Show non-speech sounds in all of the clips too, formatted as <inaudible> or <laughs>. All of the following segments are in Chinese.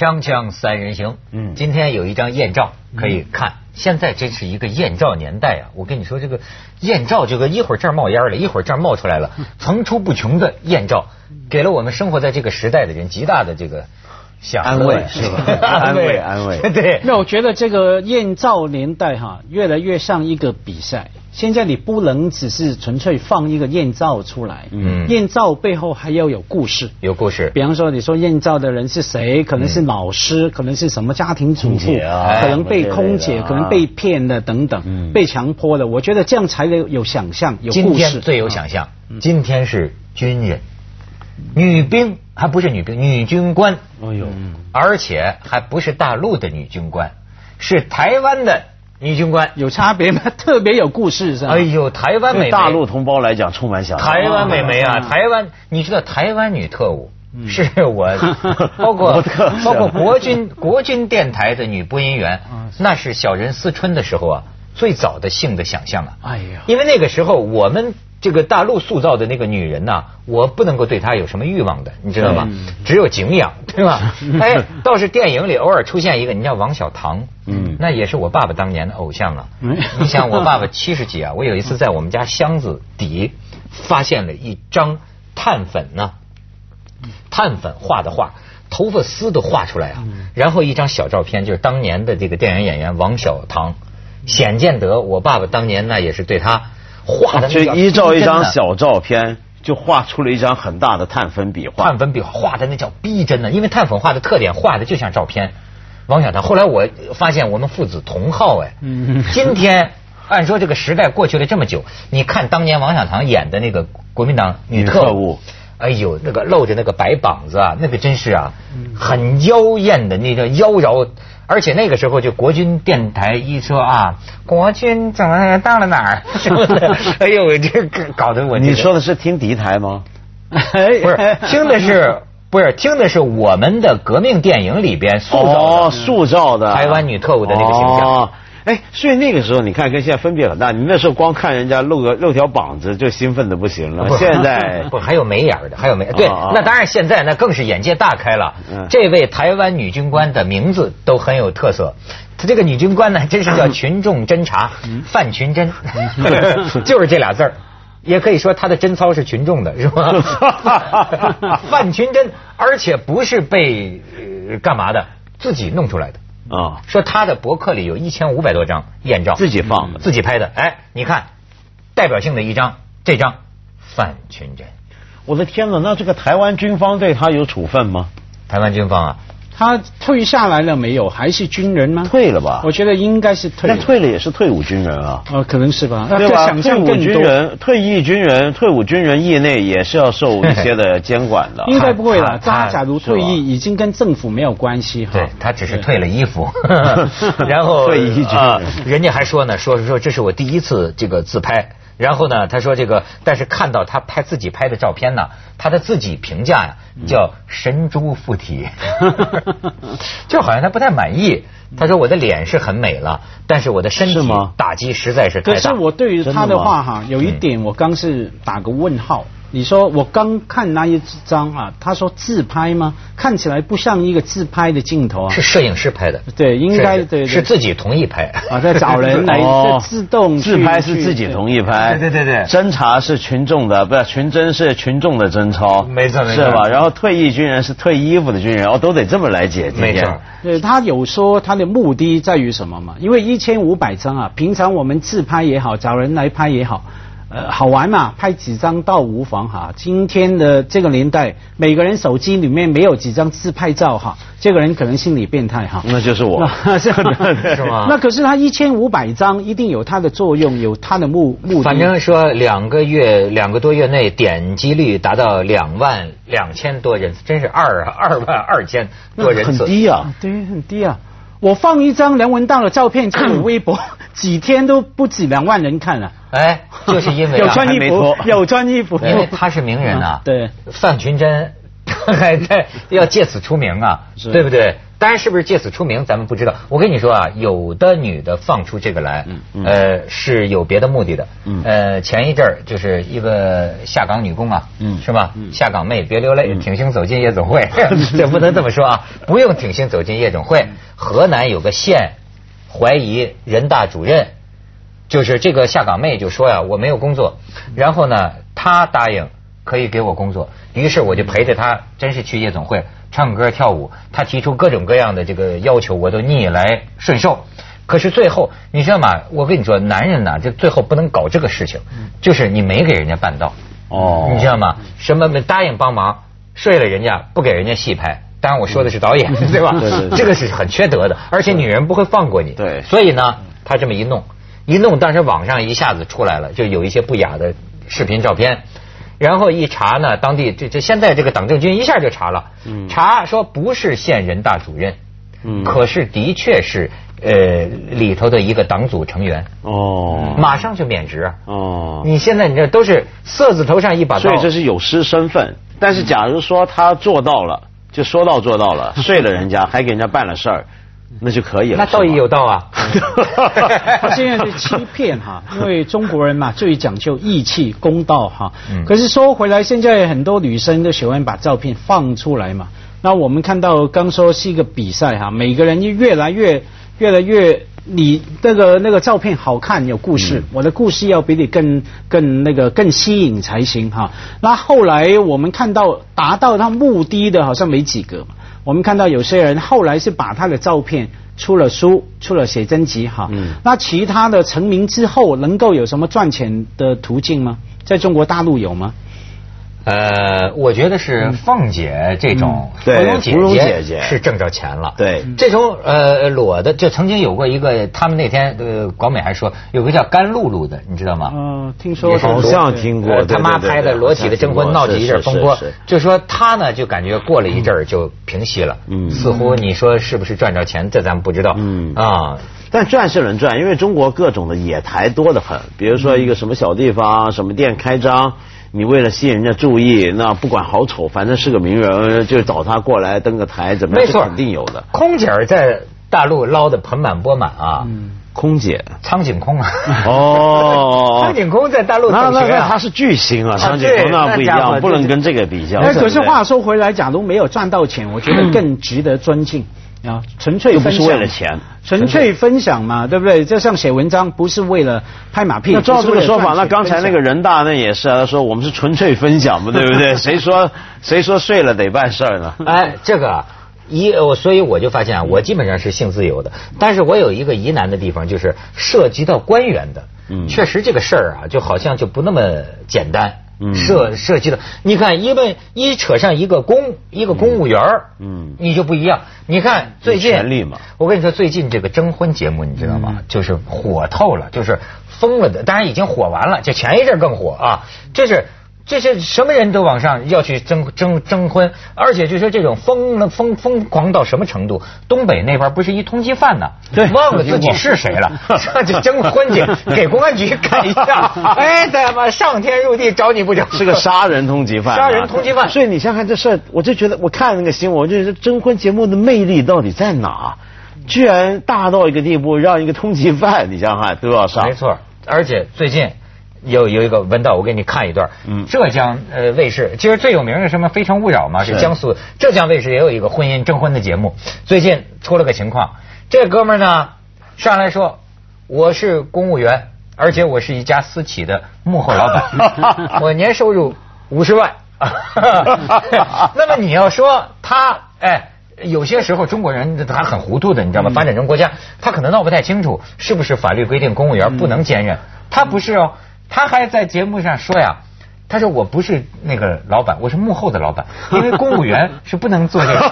锵锵三人行，嗯今天有一张艳照可以看。现在真是一个艳照年代啊！我跟你说，这个艳照，这个一会儿这儿冒烟了，一会儿这儿冒出来了，<laughs> 层出不穷的艳照，给了我们生活在这个时代的人极大的这个想安慰是吧 <laughs> 安慰安慰 <laughs> 对，那我觉得这个艳照年代哈，越来越像一个比赛。现在你不能只是纯粹放一个艳照出来，嗯艳照背后还要有故事。有故事。比方说，你说艳照的人是谁？可能是老师，可能是什么家庭主妇，啊可能被空姐，啊可能被骗的等等，嗯被强迫的。我觉得这样才有有想象，有故事。天最有想象，今天是军人，女兵还不是女兵，女军官，哎呦，而且还不是大陆的女军官，是台湾的女军官。有差别吗？<laughs> 特别有故事是吧？哎呦，台湾美大陆同胞来讲充满想象。台湾美眉啊，啊台湾，你知道台湾女特务是我，<laughs> 包括包括国军国军电台的女播音员啊，那是小人思春的时候啊，最早的性的想象啊。哎呀因为那个时候我们这个大陆塑造的那个女人呐、我不能够对她有什么欲望的，你知道吗？只有敬仰，对吧？<laughs> 哎，倒是电影里偶尔出现一个，你叫王小棠，嗯那也是我爸爸当年的偶像啊。嗯你想，我爸爸七十几啊，<laughs> 我有一次在我们家箱子底发现了一张碳粉呢，碳粉画的画，头发丝都画出来啊，然后一张小照片，就是当年的这个电影演员王小棠，显见得我爸爸当年那也是对他画的就依照一张小照片，就画出了一张很大的碳粉笔画。碳粉笔画的那叫逼真的，因为碳粉画的特点画的就像照片。王小棠，后来我发现我们父子同号哎，嗯今天按说这个时代过去了这么久，你看当年王小棠演的那个国民党女特女特务哎呦，那个露着那个白膀子啊，那个真是啊，嗯。很妖艳的那个妖娆，而且那个时候就国军电台一说啊，国军怎么到了哪儿？什么的，哎呦，这个搞得我这个你说的是听敌台吗？<laughs> 不是听的是不是听的是我们的革命电影里边塑造哦，塑造的。台湾女特务的那个形象。哦哎，所以那个时候你看跟现在分别很大。你那时候光看人家露个露条膀子就兴奋的不行了，现在 <laughs> 不还有眉眼的，还有眉对那当然现在那更是眼界大开了嗯。这位台湾女军官的名字都很有特色，她这个女军官呢，真是叫 <laughs> 群众侦察嗯范群侦，<laughs> 就是这俩字儿。也可以说她的贞操是群众的，是吧？范群侦，而且不是被呃干嘛的，自己弄出来的。啊，说他的博客里有一千五百多张艳照，自己放的自己拍的。哎，你看，代表性的一张，这张范群珍，我的天哪！那这个台湾军方对他有处分吗？台湾军方啊，他退下来了没有？还是军人吗？退了吧我？觉得应该是退了。那退了也是退伍军人啊。呃，可能是吧。对吧？想退伍象更多。军人、退役军人、退伍军人业内也是要受一些的 <laughs> 监管的。应该不会了。他假如退役，已经跟政府没有关系哈。对他只是退了衣服，<laughs> 然后 <laughs> 退役军人啊人家还说呢，说说这是我第一次这个自拍。然后呢，他说这个，但是看到他拍自己拍的照片呢，他的自己评价呀叫神猪附体，<laughs> <laughs> 就好像他不太满意。他说我的脸是很美了，但是我的身体打击实在是太大。可是我对于他的话哈，有一嗯点我刚是打个问号。你说我刚看那一张啊，他说自拍吗？看起来不像一个自拍的镜头啊。是摄影师拍的，对，应该是对对。是自己同意拍。啊，在找人来 <laughs> 哦。自动去自拍是自己同意拍，对对对对。侦查是群众的，不是群侦是群众的贞操，没错没错。是吧？然后退役军人是退衣服的军人，哦，都得这么来解，今天没错。对他有说他的目的在于什么嘛？因为一千五百张啊，平常我们自拍也好，找人来拍也好，呃，好玩嘛，拍几张倒无妨哈。今天的这个年代，每个人手机里面没有几张自拍照哈，这个人可能心理变态哈。那就是我，<laughs> 是 <laughs> 那可是他一千五百张，一定有它的作用，有它的目目的。反正说两个月两个多月内点击率达到两万两千多人，真是二二万二千多人很。低啊。对，很低啊。我放一张梁文道的照片在我微博，几天都不止两万人看了。哎，就是因为有啊，穿衣服有穿衣服。因为他是名人啊。对，范群珍还在要借此出名啊，是对不对？当然是不是借此出名，咱们不知道。我跟你说啊，有的女的放出这个来，呃，是有别的目的的。呃，前一阵儿就是一个下岗女工啊，是吧？下岗妹别流泪，挺胸走进夜总会，<laughs> 这不能这么说啊，不用挺胸走进夜总会。河南有个县怀疑人大主任，就是这个下岗妹就说呀，我没有工作，<laughs> 然后呢，她答应可以给我工作，于是我就陪着她，真是去夜总会。唱歌跳舞，他提出各种各样的这个要求，我都逆来顺受。可是最后，你知道吗？我跟你说，男人呢，就最后不能搞这个事情，就是你没给人家办到。哦，你知道吗？什么答应帮忙，睡了人家，不给人家戏拍。当然我说的是导演，<laughs> 对吧？这个是很缺德的，而且女人不会放过你。对。所以呢，他这么一弄，一弄，当时网上一下子出来了，就有一些不雅的视频照片。然后一查呢，当地这这现在这个党政军一下就查了，查说不是县人大主任，嗯可是的确是呃里头的一个党组成员，哦，马上就免职啊，哦，你现在你这都是色字头上一把刀，所以这是有失身份。但是假如说他做到了，就说到做到了，<laughs> 睡了人家还给人家办了事儿。那就可以了。那道义有道啊。<laughs> 他现在是欺骗哈，<laughs> 因为中国人嘛最讲究义气公道哈。可是说回来，现在很多女生都喜欢把照片放出来嘛。那我们看到刚说是一个比赛哈，每个人越来越越来越你那个那个照片好看有故事，我的故事要比你更更那个更吸引才行哈。那后来我们看到达到他目的的好像没几个。我们看到有些人后来是把他的照片出了书，出了写真集哈。嗯。那其他的成名之后，能够有什么赚钱的途径吗？在中国大陆有吗？呃，我觉得是凤姐这种芙蓉姐姐是挣着钱了。对，这种呃裸的，就曾经有过一个，他们那天呃广美还说有个叫甘露露的，你知道吗？嗯，听说好像听过。他妈拍的裸体的征婚闹起一阵风波，就说他呢就感觉过了一阵就平息了。嗯。似乎你说是不是赚着钱？这咱们不知道。嗯。啊，但赚是能赚，因为中国各种的野台多得很。比如说一个什么小地方，什么店开张。你为了吸引人家注意，那不管好丑，反正是个名人，就找他过来登个台，怎么样？没错，肯定有的。空姐在大陆捞的盆满钵满啊！空姐，苍井空啊！哦，<laughs> 苍井空在大陆那那那他是巨星啊！苍井空那不一样，不能跟这个比较。可是话说回来，假如没有赚到钱，我觉得更值得尊敬。啊，纯粹不是为了钱，纯粹分享嘛，对不对？就像写文章，不是为了拍马屁。那照这个说法，那刚才那个人大那也是啊，他说我们是纯粹分享嘛，对不对？<laughs> 谁说谁说睡了得办事儿呢？哎，这个一我所以我就发现啊，我基本上是性自由的，但是我有一个疑难的地方，就是涉及到官员的，嗯，确实这个事儿啊，就好像就不那么简单。涉涉及的，你看，因为一扯上一个公一个公务员嗯，你就不一样。你看最近，我跟你说，最近这个征婚节目，你知道吗？就是火透了，就是疯了的。当然已经火完了，就前一阵更火啊，这是。这些什么人都往上要去征征征婚，而且就说这种疯了疯疯狂到什么程度？东北那边不是一通缉犯呢？对，忘了自己是谁了，上去征婚去，<laughs> 给公安局看一下。<laughs> 哎，他妈上天入地找你不成？是个杀人通缉犯，杀人通缉犯。所以你想想这事儿，我就觉得我看那个新闻，我就觉得征婚节目的魅力到底在哪？居然大到一个地步，让一个通缉犯，你想想看都要上。没错，而且最近。有有一个文道，我给你看一段。嗯，浙江呃卫视，其实最有名的什么《非诚勿扰》嘛，是江苏浙江卫视也有一个婚姻征婚的节目。最近出了个情况，这哥们呢上来说我是公务员，而且我是一家私企的幕后老板，<laughs> 我年收入五十万。<laughs> 那么你要说他哎，有些时候中国人他很糊涂的，你知道吗？发展中国家他可能闹不太清楚是不是法律规定公务员不能兼任，他不是哦。他还在节目上说呀，他说我不是那个老板，我是幕后的老板，<laughs> 因为公务员是不能做这个。<laughs>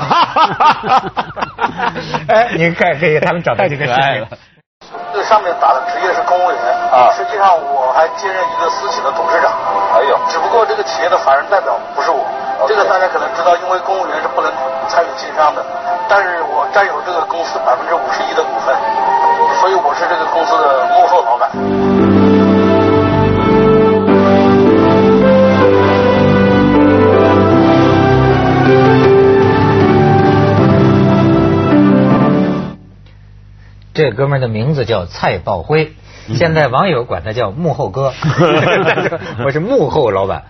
哎，你看这个，他们找到这个事情了。这上面打的职业是公务员啊，实际上我还兼任一个私企的董事长。哎呦，只不过这个企业的法人代表不是我。这个大家可能知道，因为公务员是不能参与经商的，但是我占有这个公司百分之五十一的股份，所以我是这个公司的幕后老板。这哥们儿的名字叫蔡报辉，现在网友管他叫幕后哥 <laughs> <laughs> 我是幕后老板。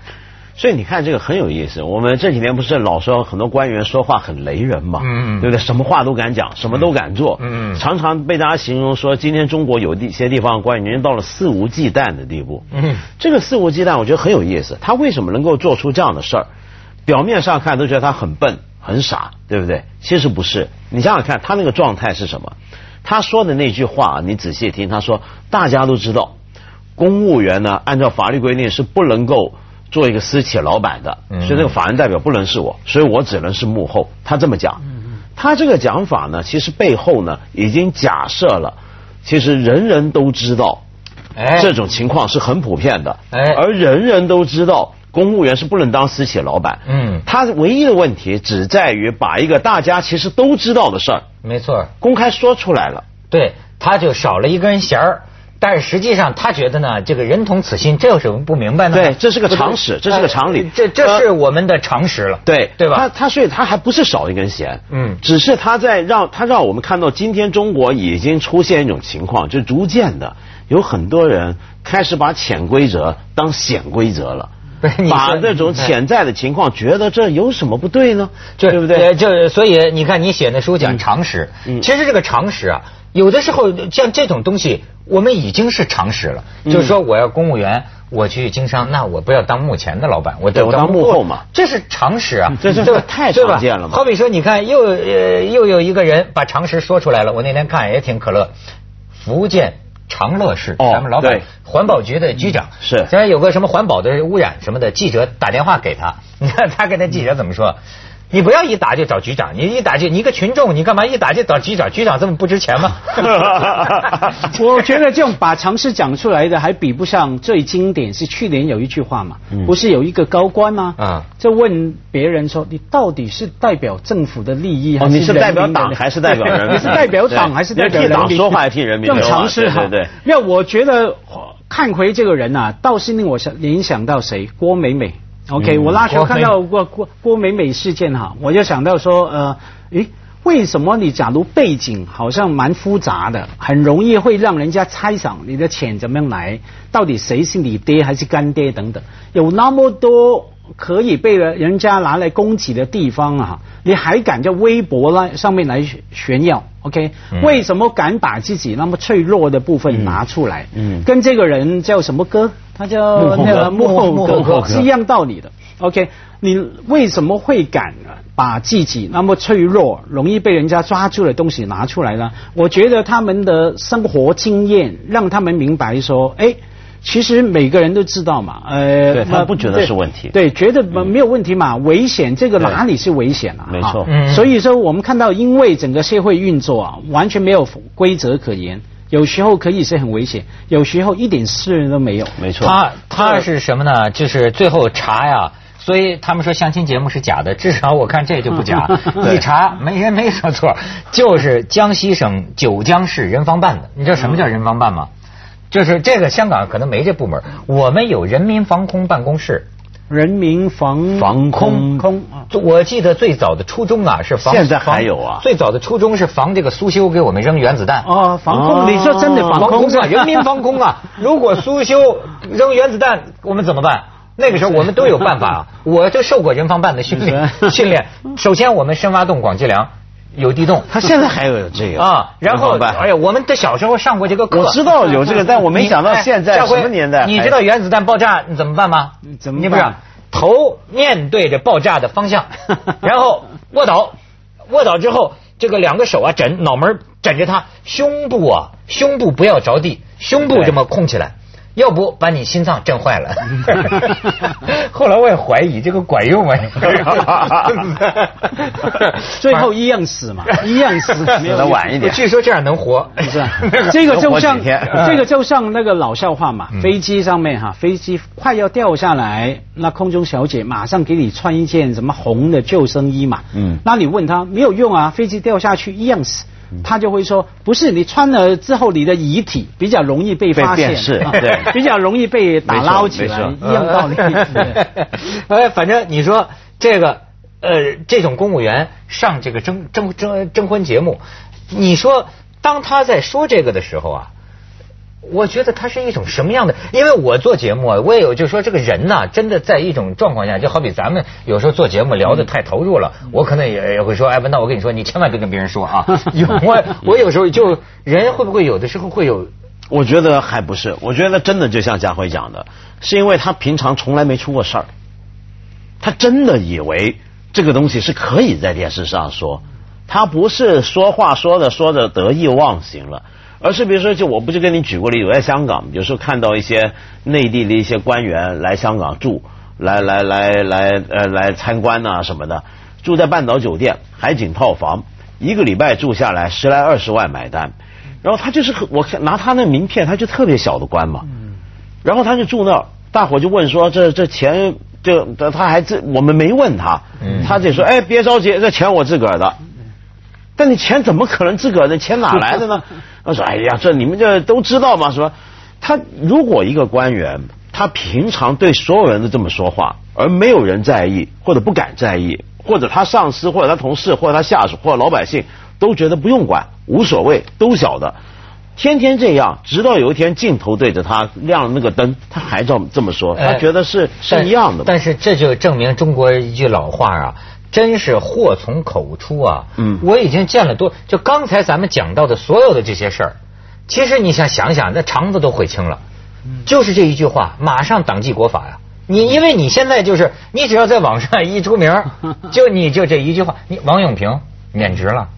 所以你看这个很有意思。我们这几年不是老说很多官员说话很雷人嘛，嗯嗯对不对？什么话都敢讲，什么都敢做，嗯嗯常常被大家形容说，今天中国有一些地方官员已经到了肆无忌惮的地步。嗯这个肆无忌惮，我觉得很有意思。他为什么能够做出这样的事儿？表面上看都觉得他很笨、很傻，对不对？其实不是。你想想看，他那个状态是什么？他说的那句话，你仔细听，他说：“大家都知道，公务员呢，按照法律规定是不能够做一个私企老板的，嗯所以这个法人代表不能是我，所以我只能是幕后。”他这么讲。他这个讲法呢，其实背后呢，已经假设了，其实人人都知道。哎，这种情况是很普遍的，哎而人人都知道公务员是不能当私企老板，嗯他唯一的问题只在于把一个大家其实都知道的事儿没错，公开说出来了。对，他就少了一根弦儿。但是实际上，他觉得呢，这个人同此心，这有什么不明白呢？对这是个常识这是个常理呃这这是我们的常识了，对对吧？他他所以他还不是少一根弦，嗯只是他在让他让我们看到今天中国已经出现一种情况，就逐渐的有很多人开始把潜规则当显规则了。<laughs> 把这种潜在的情况，觉得这有什么不对呢？就对不对？呃就所以你看，你写那书讲常识，嗯其实这个常识啊，有的时候像这种东西，我们已经是常识了。嗯就是说，我要公务员，我去经商，那我不要当目前的老板，我得当幕后嘛这是常识啊，这这太常见了嘛好比说，你看又呃又有一个人把常识说出来了，我那天看也挺可乐，福建。长乐市，哦咱们老板环保局的局长。是。现在有个什么环保的污染什么的，记者打电话给他，你看他跟那记者怎么说？你不要一打就找局长，你一打就你一个群众，你干嘛一打就找局长？局长这么不值钱吗？<laughs> 我觉得这种把常识讲出来的，还比不上最经典是去年有一句话嘛，嗯不是有一个高官吗？啊就问别人说，你到底是代表政府的利益，还哦，是你是代表党还是代表人民？<laughs> 你是代表党还是代表人民？党说话还是替人民这种说话常识哈，对对对没有，我觉得看回这个人啊，倒是令我想联想到谁？郭美美。OK，、嗯。我那时候看到郭郭郭美美事件哈，我就想到说，呃，诶，为什么你假如背景好像蛮复杂的，很容易会让人家猜想你的钱怎么样来，到底谁是你爹还是干爹等等，有那么多可以被人家拿来攻击的地方啊，你还敢在微博来上面来炫耀？OK，、嗯为什么敢把自己那么脆弱的部分拿出来？嗯跟这个人叫什么哥？他叫那个幕后哥，是一样道理的。OK，你为什么会敢把自己那么脆弱、容易被人家抓住的东西拿出来呢？我觉得他们的生活经验让他们明白说，哎。其实每个人都知道嘛，呃，对他不觉得是问题对，觉得没有问题嘛，危险这个哪里是危险啊？没错所以说我们看到，因为整个社会运作啊，完全没有规则可言，有时候可以是很危险，有时候一点事都没有。没错。他他是什么呢？就是最后查呀。所以他们说相亲节目是假的，至少我看这就不假。<laughs> 对一查没人没说错，就是江西省九江市人防办的。你知道什么叫人防办吗？就是这个香港可能没这部门，我们有人民防空办公室。人民防防空空我记得最早的初衷啊是防，现在还有啊最早的初衷是防这个苏修给我们扔原子弹。哦，防空，哦你说真的防空防空啊，人民防空啊！<laughs> 如果苏修扔原子弹，我们怎么办？那个时候我们都有办法啊！我就受过人防办的训练训练。首先，我们深挖洞、广积粮，有地洞他现在还有这个啊。然后，哎呀，我们的小时候上过这个课。我知道有这个，但我没想到现在什么年代还。你知道原子弹爆炸你怎么办吗？怎么办你不是头面对着爆炸的方向，<laughs> 然后卧倒，卧倒之后，这个两个手啊枕脑门枕着它，胸部啊胸部不要着地，胸部这么空起来。要不把你心脏震坏了。<laughs> 后来我也怀疑这个管用啊。<laughs> 最后一样死嘛，<laughs> 一样死，死的晚一点据说这样能活，是吧？这个就像这个就像那个老笑话嘛，嗯飞机上面哈，飞机快要掉下来，那空中小姐马上给你穿一件什么红的救生衣嘛，嗯那你问她没有用啊，飞机掉下去一样死。嗯他就会说，不是你穿了之后，你的遗体比较容易被发现，被辨识啊对比较容易被打捞起来，一样道理。对 <laughs> 哎，反正你说这个呃，这种公务员上这个征征征征婚节目，你说当他在说这个的时候啊。我觉得他是一种什么样的？因为我做节目啊，我也有就说这个人呐，真的在一种状况下，就好比咱们有时候做节目聊的太投入了，我可能也也会说，哎，那我跟你说，你千万别跟别人说啊。<laughs> 有我我有时候就人会不会有的时候会有？我觉得还不是，我觉得真的就像家辉讲的，是因为他平常从来没出过事儿，他真的以为这个东西是可以在电视上说，他不是说话说着说着得意忘形了。而是比如说，就我不是跟你举过例子，我在香港有时候看到一些内地的一些官员来香港住，来来来来呃来参观呐什么的，住在半岛酒店海景套房，一个礼拜住下来十来二十万买单，然后他就是我看拿他那名片，他就特别小的官嘛，然后他就住那儿，大伙就问说这这钱就他还自我们没问他，他就说哎别着急，这钱我自个儿的。但你钱怎么可能自个儿的钱哪来的呢？<laughs> 他说：“哎呀，这你们这都知道吗？说他如果一个官员，他平常对所有人都这么说话，而没有人在意或者不敢在意，或者他上司或者他同事或者他下属或者老百姓都觉得不用管，无所谓，都晓得，天天这样，直到有一天镜头对着他亮了那个灯，他还这么这么说，他觉得是是一样的。但是这就证明中国一句老话啊。”真是祸从口出啊！嗯，我已经见了多，就刚才咱们讲到的所有的这些事儿，其实你想想想，那肠子都悔青了。嗯，就是这一句话，马上党纪国法呀！你因为你现在就是，你只要在网上一出名，<laughs> 就你就这一句话，你王永平免职了。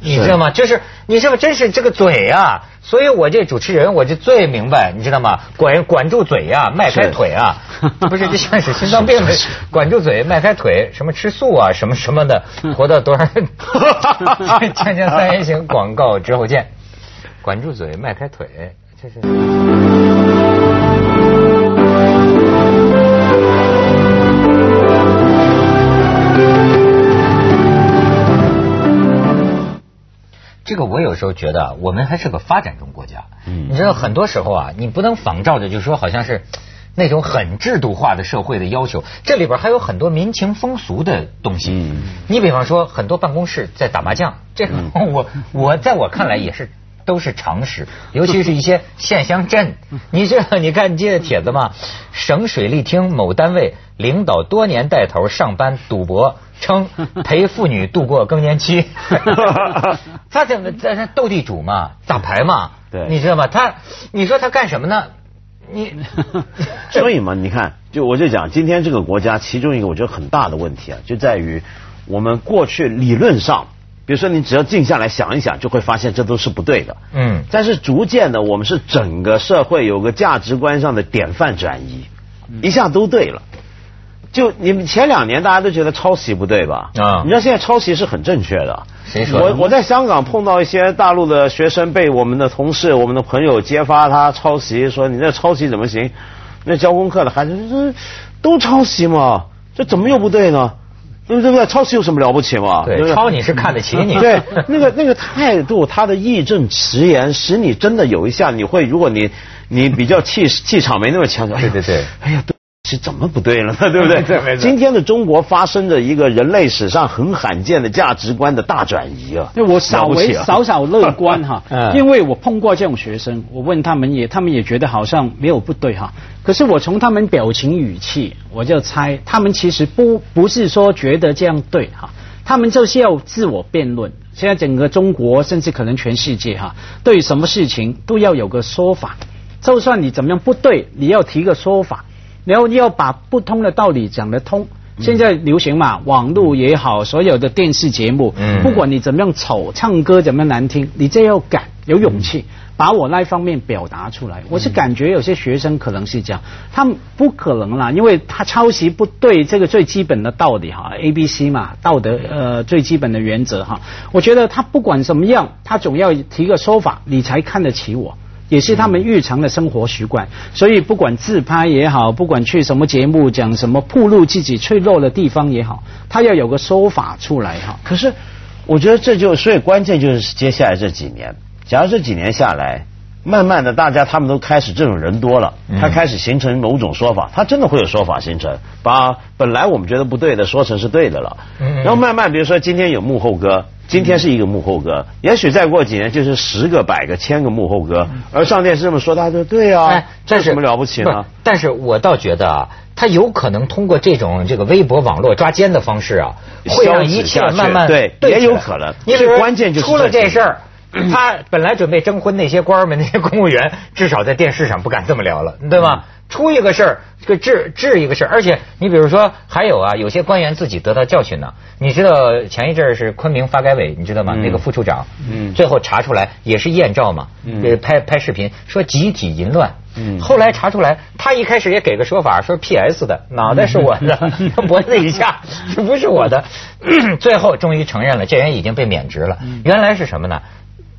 你知道吗？就是你这不真是这个嘴啊！所以我这主持人我就最明白，你知道吗？管管住嘴呀，迈开腿啊！不是，这像是 <laughs> 心脏病的，管住嘴，迈开腿，什么吃素啊，什么什么的，<laughs> 活到多少？<laughs> 锵锵三人行广告之后见。管住嘴，迈开腿，这是。时候觉得，我们还是个发展中国家。嗯，你知道，很多时候啊，你不能仿照着，就是说，好像是那种很制度化的社会的要求。这里边还有很多民情风俗的东西。嗯，你比方说，很多办公室在打麻将，这个 <laughs> 我我在我看来也是都是常识，尤其是一些县乡镇。你这你看你这帖子嘛，省水利厅某单位领导多年带头上班赌博。称 <laughs> 陪妇女度过更年期，<laughs> 他怎么在那斗地主嘛，打牌嘛？对，你知道吗？他，你说他干什么呢？你，<laughs> 所以嘛，你看，就我就讲，今天这个国家其中一个我觉得很大的问题啊，就在于我们过去理论上，比如说你只要静下来想一想，就会发现这都是不对的。嗯。但是逐渐的，我们是整个社会有个价值观上的典范转移，一下都对了。就你们前两年大家都觉得抄袭不对吧？啊，你知道现在抄袭是很正确的。谁说的？我我在香港碰到一些大陆的学生，被我们的同事、我们的朋友揭发他抄袭，说你这抄袭怎么行？那教功课的孩子说都抄袭嘛，这怎么又不对呢？对不对？抄袭有什么了不起嘛？对，抄你是看得起你。对，<laughs> 那个那个态度，他的义正辞严，使你真的有一下，你会，如果你你比较气气场没那么强，对对对，哎呀。是怎么不对了呢？<laughs> 对不对？<laughs> 今天的中国发生着一个人类史上很罕见的价值观的大转移啊！我稍微少少 <laughs> 乐观哈，因为我碰过这种学生，我问他们也，他们也觉得好像没有不对哈。可是我从他们表情语气，我就猜他们其实不不是说觉得这样对哈，他们就是要自我辩论。现在整个中国，甚至可能全世界哈，对于什么事情都要有个说法，就算你怎么样不对，你要提个说法。然后你要把不通的道理讲得通。现在流行嘛，网络也好，所有的电视节目，不管你怎么样丑，唱歌怎么样难听，你这要敢有勇气，把我那一方面表达出来。我是感觉有些学生可能是这样，他们不可能啦，因为他抄袭不对这个最基本的道理哈，A B C 嘛，道德呃最基本的原则哈。我觉得他不管怎么样，他总要提个说法，你才看得起我。也是他们日常的生活习惯，所以不管自拍也好，不管去什么节目讲什么暴露自己脆弱的地方也好，他要有个说法出来哈。可是我觉得这就所以关键就是接下来这几年，假如这几年下来，慢慢的大家他们都开始这种人多了，他开始形成某种说法，他真的会有说法形成，把本来我们觉得不对的说成是对的了。然后慢慢比如说今天有幕后哥。今天是一个幕后哥，也许再过几年就是十个、百个、千个幕后哥，而上电视这么说，大家就对啊，哎，这有什么了不起呢？但是我倒觉得啊，他有可能通过这种这个微博网络抓奸的方式啊，会让一切慢慢对也有可能你比如说最关键就是出了这这事儿。他本来准备征婚那些官儿们、那些公务员，至少在电视上不敢这么聊了，对吧？出一个事儿，这个治治一个事儿，而且你比如说，还有啊，有些官员自己得到教训呢。你知道前一阵儿是昆明发改委，你知道吗？嗯那个副处长，嗯最后查出来也是艳照嘛，拍拍视频说集体淫乱，嗯后来查出来，他一开始也给个说法，说 PS 的脑袋是我的，<laughs> 脖子以下是不是我的？<laughs> 最后终于承认了，这人已经被免职了。原来是什么呢？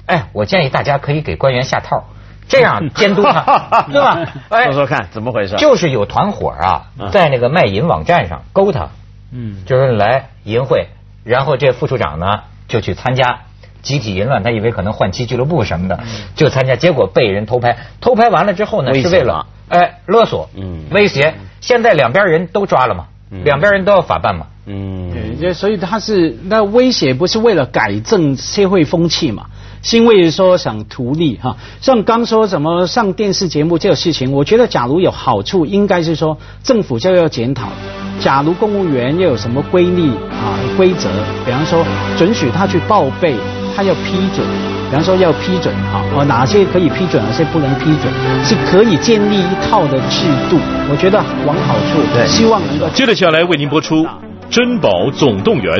哎，我建议大家可以给官员下套，这样监督他，<laughs> 对吧？哎，说说看怎么回事？就是有团伙啊嗯，在那个卖淫网站上勾他，嗯，就是来淫秽，然后这副处长呢就去参加集体淫乱，他以为可能换妻俱乐部什么的，就参加，结果被人偷拍，偷拍完了之后呢，是为了哎勒索，嗯。威胁，现在两边人都抓了嘛，嗯。两边人都要法办嘛，嗯，对，所以他是那威胁不是为了改正社会风气嘛，是因为说想图利哈。像刚说什么上电视节目这个事情，我觉得假如有好处，应该是说政府就要检讨。假如公务员要有什么规律啊规则，比方说准许他去报备，他要批准，比方说要批准哈，哦哪些可以批准，哪些不能批准，是可以建立一套的制度。我觉得往好处，对希望能够接着下来为您播出《珍宝总动员》。